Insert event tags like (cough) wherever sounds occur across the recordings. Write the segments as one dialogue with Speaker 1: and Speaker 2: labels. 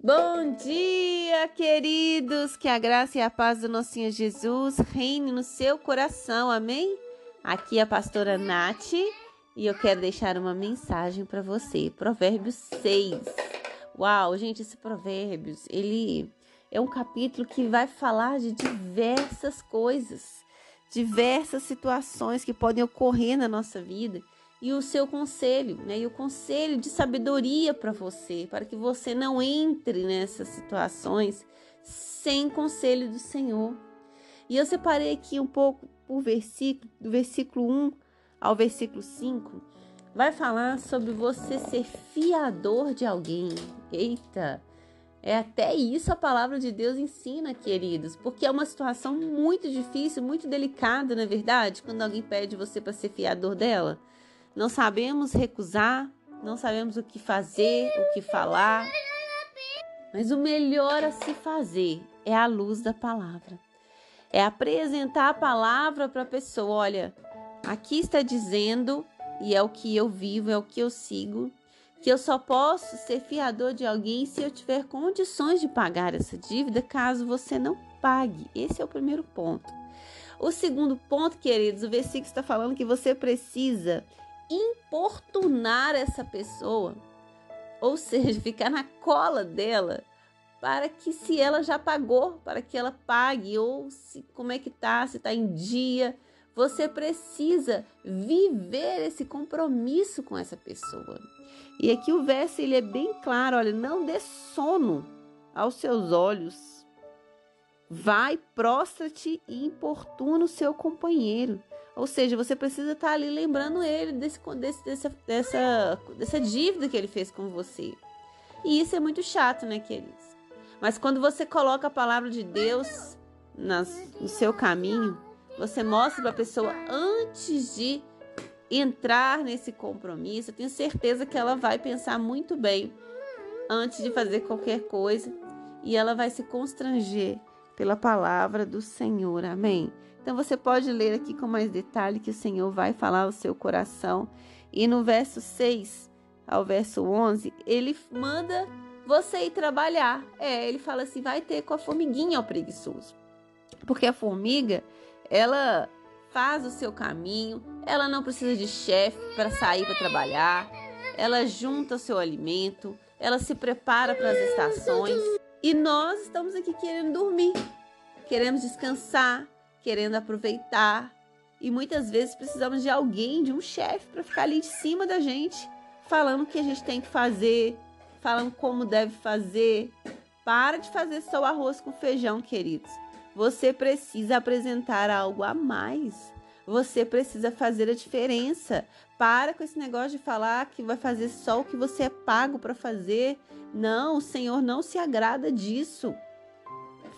Speaker 1: Bom dia, queridos! Que a graça e a paz do nosso Senhor Jesus reine no seu coração, amém? Aqui é a pastora Nath e eu quero deixar uma mensagem para você. Provérbios 6. Uau, gente, esse Provérbios, ele é um capítulo que vai falar de diversas coisas, diversas situações que podem ocorrer na nossa vida e o seu conselho, né? E o conselho de sabedoria para você, para que você não entre nessas situações sem conselho do Senhor. E eu separei aqui um pouco por versículo, do versículo 1 ao versículo 5, vai falar sobre você ser fiador de alguém. Eita! É até isso a palavra de Deus ensina, queridos, porque é uma situação muito difícil, muito delicada, não é verdade? Quando alguém pede você para ser fiador dela. Não sabemos recusar, não sabemos o que fazer, o que falar. Mas o melhor a se fazer é a luz da palavra. É apresentar a palavra para a pessoa. Olha, aqui está dizendo, e é o que eu vivo, é o que eu sigo, que eu só posso ser fiador de alguém se eu tiver condições de pagar essa dívida, caso você não pague. Esse é o primeiro ponto. O segundo ponto, queridos, o versículo está falando que você precisa importunar essa pessoa, ou seja, (laughs) ficar na cola dela para que se ela já pagou, para que ela pague ou se como é que tá, se tá em dia, você precisa viver esse compromisso com essa pessoa. E aqui o verso ele é bem claro, olha, não dê sono aos seus olhos. Vai, prostra-te e importuna o seu companheiro. Ou seja, você precisa estar ali lembrando ele desse, desse, dessa, dessa, dessa dívida que ele fez com você. E isso é muito chato, né, queridos? Mas quando você coloca a palavra de Deus nas, no seu caminho, você mostra para a pessoa antes de entrar nesse compromisso. Eu tenho certeza que ela vai pensar muito bem antes de fazer qualquer coisa e ela vai se constranger pela palavra do Senhor. Amém. Então você pode ler aqui com mais detalhe que o Senhor vai falar ao seu coração. E no verso 6 ao verso 11, ele manda você ir trabalhar. É, ele fala assim: vai ter com a formiguinha, ó preguiçoso. Porque a formiga, ela faz o seu caminho, ela não precisa de chefe para sair para trabalhar, ela junta o seu alimento, ela se prepara para as estações. E nós estamos aqui querendo dormir, queremos descansar, querendo aproveitar. E muitas vezes precisamos de alguém, de um chefe, para ficar ali de cima da gente, falando o que a gente tem que fazer, falando como deve fazer. Para de fazer só o arroz com feijão, queridos. Você precisa apresentar algo a mais. Você precisa fazer a diferença. Para com esse negócio de falar que vai fazer só o que você é pago para fazer. Não, o Senhor não se agrada disso.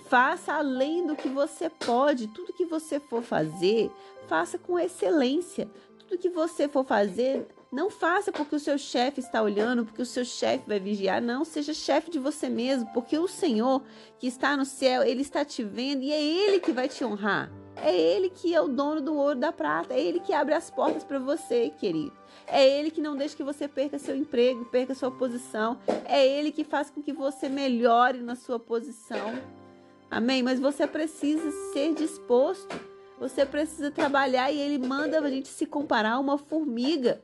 Speaker 1: Faça além do que você pode. Tudo que você for fazer, faça com excelência. Tudo que você for fazer, não faça porque o seu chefe está olhando, porque o seu chefe vai vigiar. Não, seja chefe de você mesmo, porque o Senhor que está no céu, ele está te vendo e é ele que vai te honrar. É ele que é o dono do ouro da prata. É ele que abre as portas para você, querido. É ele que não deixa que você perca seu emprego, perca sua posição. É ele que faz com que você melhore na sua posição. Amém? Mas você precisa ser disposto. Você precisa trabalhar e ele manda a gente se comparar a uma formiga.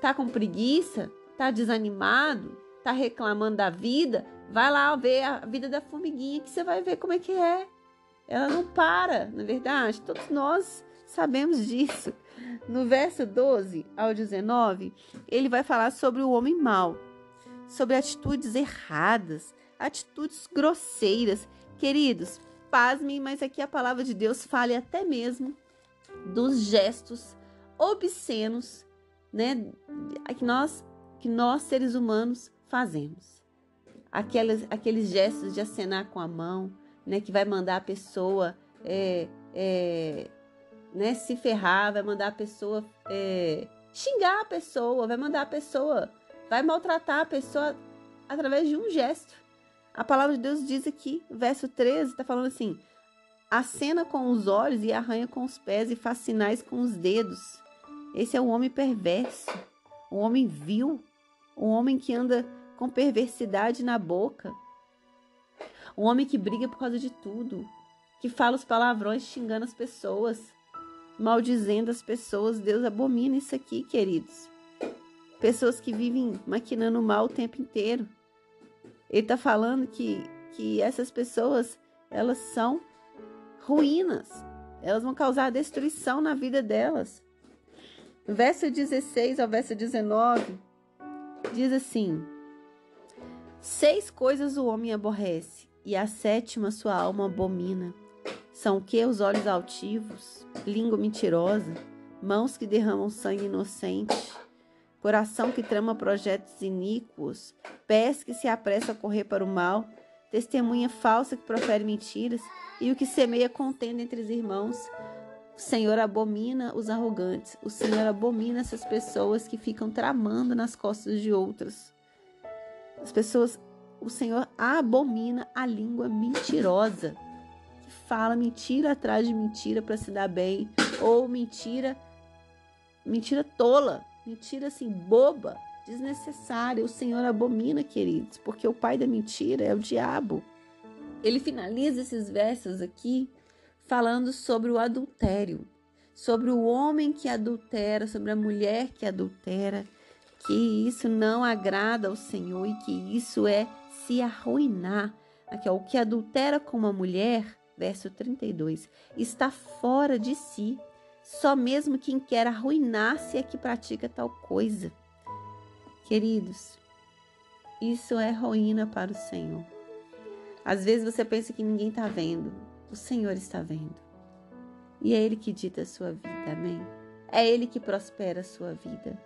Speaker 1: Tá com preguiça? Tá desanimado? Tá reclamando da vida? Vai lá ver a vida da formiguinha que você vai ver como é que é. Ela não para, na verdade. Todos nós sabemos disso. No verso 12 ao 19, ele vai falar sobre o homem mau, sobre atitudes erradas, atitudes grosseiras Queridos, pasmem, mas aqui a palavra de Deus fala até mesmo dos gestos obscenos, né, que nós que nós seres humanos fazemos. Aquelas, aqueles gestos de acenar com a mão, né, que vai mandar a pessoa é, é, né, se ferrar, vai mandar a pessoa é, xingar a pessoa, vai mandar a pessoa, vai maltratar a pessoa através de um gesto. A palavra de Deus diz aqui, verso 13, está falando assim: acena com os olhos e arranha com os pés e faz sinais com os dedos. Esse é o homem perverso, o homem vil, o homem que anda com perversidade na boca. Um homem que briga por causa de tudo, que fala os palavrões xingando as pessoas, maldizendo as pessoas. Deus abomina isso aqui, queridos. Pessoas que vivem maquinando mal o tempo inteiro. Ele está falando que, que essas pessoas, elas são ruínas. Elas vão causar destruição na vida delas. verso 16 ao verso 19 diz assim: Seis coisas o homem aborrece, e a sétima sua alma abomina. São o que? Os olhos altivos, língua mentirosa, mãos que derramam sangue inocente, coração que trama projetos iníquos, pés que se apressam a correr para o mal, testemunha falsa que profere mentiras, e o que semeia contenda entre os irmãos. O Senhor abomina os arrogantes, o Senhor abomina essas pessoas que ficam tramando nas costas de outras. As pessoas, o Senhor abomina a língua mentirosa fala mentira atrás de mentira para se dar bem, ou mentira, mentira tola, mentira assim boba, desnecessária. O Senhor abomina, queridos, porque o pai da mentira é o diabo. Ele finaliza esses versos aqui falando sobre o adultério, sobre o homem que adultera, sobre a mulher que adultera, que isso não agrada ao Senhor e que isso é se arruinar. Aqui, ó, o que adultera com uma mulher verso 32, está fora de si. Só mesmo quem quer arruinar-se é que pratica tal coisa. Queridos, isso é ruína para o Senhor. Às vezes você pensa que ninguém está vendo, o Senhor está vendo. E é Ele que dita a sua vida, amém? É Ele que prospera a sua vida.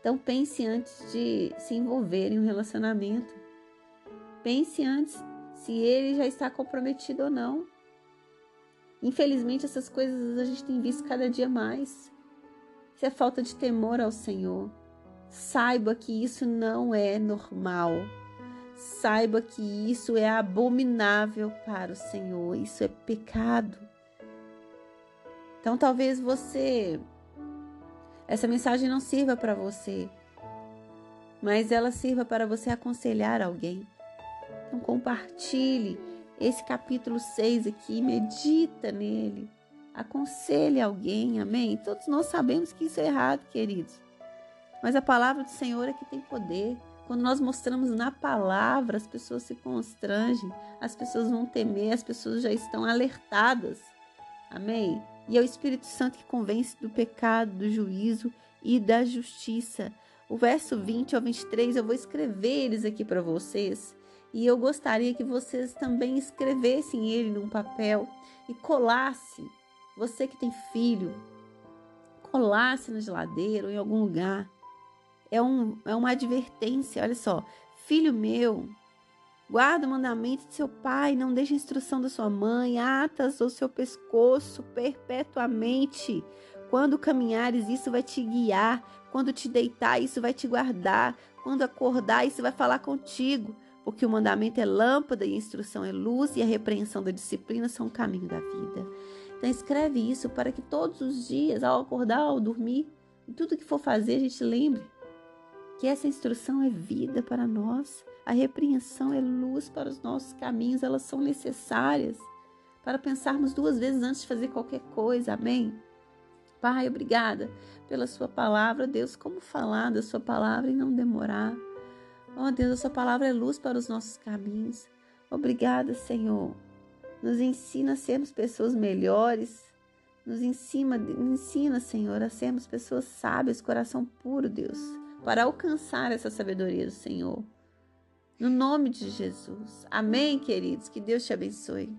Speaker 1: Então pense antes de se envolver em um relacionamento. Pense antes se ele já está comprometido ou não. Infelizmente, essas coisas a gente tem visto cada dia mais. Isso é falta de temor ao Senhor. Saiba que isso não é normal. Saiba que isso é abominável para o Senhor. Isso é pecado. Então, talvez você. Essa mensagem não sirva para você, mas ela sirva para você aconselhar alguém. Então, compartilhe esse capítulo 6 aqui, medita nele, aconselhe alguém, amém? Todos nós sabemos que isso é errado, queridos. Mas a palavra do Senhor é que tem poder. Quando nós mostramos na palavra, as pessoas se constrangem, as pessoas vão temer, as pessoas já estão alertadas. Amém? E é o Espírito Santo que convence do pecado, do juízo e da justiça. O verso 20 ao 23, eu vou escrever eles aqui para vocês. E eu gostaria que vocês também escrevessem ele num papel e colasse. Você que tem filho, colasse na geladeira ou em algum lugar. É, um, é uma advertência, olha só. Filho meu, guarda o mandamento de seu pai, não deixe a instrução da sua mãe, atas ao seu pescoço perpetuamente. Quando caminhares, isso vai te guiar. Quando te deitar, isso vai te guardar. Quando acordar, isso vai falar contigo porque o mandamento é lâmpada e a instrução é luz e a repreensão da disciplina são o caminho da vida. Então escreve isso para que todos os dias, ao acordar, ao dormir, e tudo que for fazer, a gente lembre que essa instrução é vida para nós, a repreensão é luz para os nossos caminhos, elas são necessárias para pensarmos duas vezes antes de fazer qualquer coisa. Amém? Pai, obrigada pela sua palavra, Deus, como falar da sua palavra e não demorar. Oh Deus, a sua palavra é luz para os nossos caminhos. Obrigada, Senhor. Nos ensina a sermos pessoas melhores. Nos ensina, ensina, Senhor, a sermos pessoas sábias, coração puro, Deus, para alcançar essa sabedoria do Senhor. No nome de Jesus. Amém, queridos. Que Deus te abençoe.